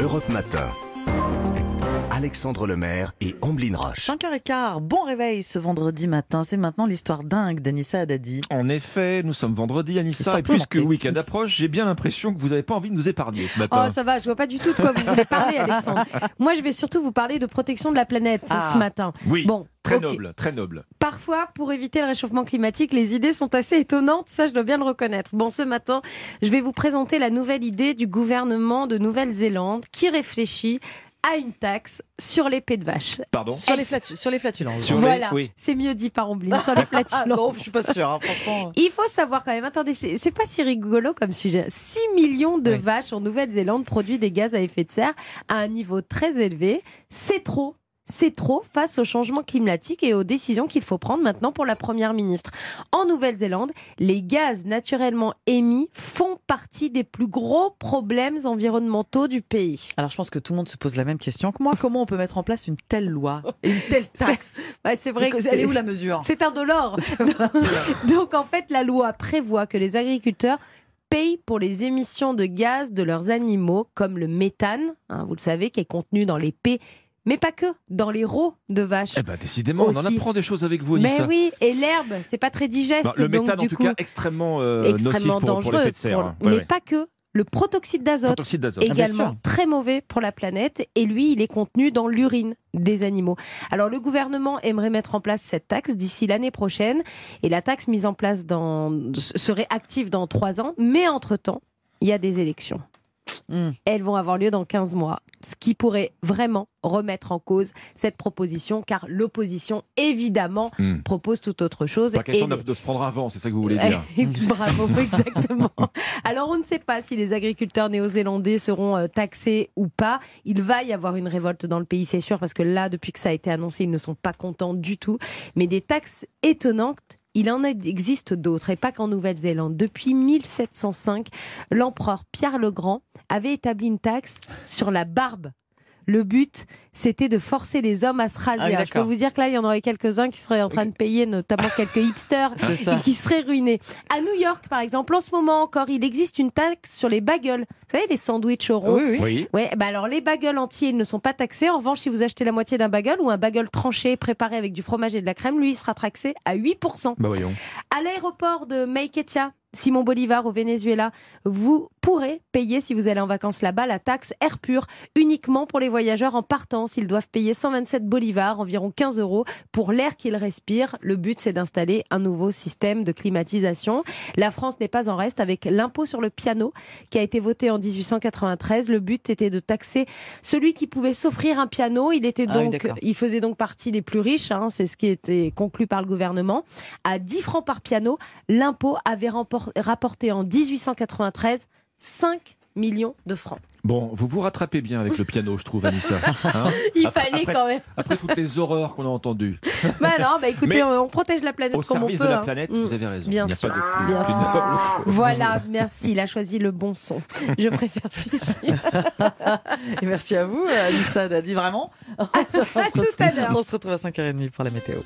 Europe Matin. Alexandre Lemaire et Amblin Roche. 5h15, bon réveil ce vendredi matin. C'est maintenant l'histoire dingue d'Anissa Haddadi. En effet, nous sommes vendredi, Anissa, et puisque le week-end approche, j'ai bien l'impression que vous n'avez pas envie de nous épargner ce matin. Oh, ça va, je vois pas du tout de quoi vous voulez parler, Alexandre. Moi, je vais surtout vous parler de protection de la planète Ah. ce matin. oui, Bon, très noble, très noble. Parfois, pour éviter le réchauffement climatique, les idées sont assez étonnantes, ça je dois bien le reconnaître. Bon, ce matin, je vais vous présenter la nouvelle idée du gouvernement de Nouvelle-Zélande qui réfléchit à une taxe sur les pets de vache. Pardon Sur les, flatu- sur les flatulences. Sur les- voilà, oui. c'est mieux dit par Omblin, sur les Ah non, flatulences. je suis pas sûre, hein, franchement. Il faut savoir quand même, attendez, c'est c'est pas si rigolo comme sujet. 6 millions de Oui. vaches en Nouvelle-Zélande produisent des gaz à effet de serre à un niveau très élevé. C'est trop. C'est trop face au changement climatique et aux décisions qu'il faut prendre maintenant pour la Première ministre. En Nouvelle-Zélande, les gaz naturellement émis font partie des plus gros problèmes environnementaux du pays. Alors je pense que tout le monde se pose la même question que moi. Comment on peut mettre en place une telle loi et une telle taxe c'est vrai que Elle est où la mesure c'est indolore. Donc en fait, la loi prévoit que les agriculteurs payent pour les émissions de gaz de leurs animaux, comme le méthane, hein, vous le savez, qui est contenu dans les pets, mais pas que, dans les rots de vaches. Eh ben, décidément, on en apprend des choses avec vous, mais oui, et l'herbe, c'est pas très digeste, Non, le donc méthane, en du tout coup, cas, extrêmement, euh, extrêmement nocif pour, pour dangereux. l'effet de serre. pour- hein. Ouais, mais ouais. pas que. Le protoxyde d'azote, bien également très mauvais pour la planète et lui il est contenu dans l'urine des animaux. Alors le gouvernement aimerait mettre en place cette taxe d'ici l'année prochaine et la taxe mise en place dans, serait active dans trois ans mais entre-temps il y a des élections. Hmm. Elles vont avoir lieu dans 15 mois, ce qui pourrait vraiment remettre en cause cette proposition car l'opposition évidemment Hmm. propose tout autre chose. Pas question et- de, se prendre avant, c'est ça que vous voulez dire. Bravo, exactement. Alors, on ne sait pas si les agriculteurs néo-zélandais seront euh, taxés ou pas. Il va y avoir une révolte dans le pays, c'est sûr, parce que là, depuis que ça a été annoncé, ils ne sont pas contents du tout. Mais des taxes étonnantes. Il en existe d'autres, et pas qu'en Nouvelle-Zélande. Depuis 1705, l'empereur Pierre le Grand avait établi une taxe sur la barbe. Le but, c'était de forcer les hommes à se raser. Ah oui, Alors, je peux vous dire que là, il y en aurait quelques-uns qui seraient en train de payer, notamment quelques hipsters ça. qui seraient ruinés. À New York, par exemple, en ce moment encore, il existe une taxe sur les bagels. Vous savez, les sandwichs ronds. Oui, oui. Oui. Ouais, bah alors les bagels entiers ils ne sont pas taxés. En revanche, si vous achetez la moitié d'un bagel ou un bagel tranché préparé avec du fromage et de la crème, lui, il sera taxé à 8%. Bah voyons. À l'aéroport de Maiquetía, Simon Bolivar au Venezuela, vous pourrez payer, si vous allez en vacances là-bas, la taxe air pur uniquement pour les voyageurs en partance. Ils doivent payer 127 bolivars, environ 15 euros, pour l'air qu'ils respirent. Le but, c'est d'installer un nouveau système de climatisation. La France n'est pas en reste avec l'impôt sur le piano qui a été voté en 1893. Le but était de taxer celui qui pouvait s'offrir un piano. Il était Ah oui, donc, il faisait donc partie des plus riches. hein, c'est ce qui était conclu par le gouvernement. À 10 francs par piano, l'impôt avait rempor- rapporté en 1893 5 millions de francs. Bon, vous vous rattrapez bien avec le piano, je trouve, Anissa. Hein Il Après- fallait après- quand même. Après toutes les horreurs qu'on a entendues. Bah non, bah écoutez, Mais on, on protège la planète Au comme on service peut. de la hein. planète, Mm. vous avez raison. Bien Il n'y a sûr, pas de bien sûr. Voilà, merci, il a choisi le bon son. Je préfère celui-ci. Et merci à vous, Anissa Haddadi, vraiment. À tout à l'heure. On se retrouve à 5h30 pour la météo.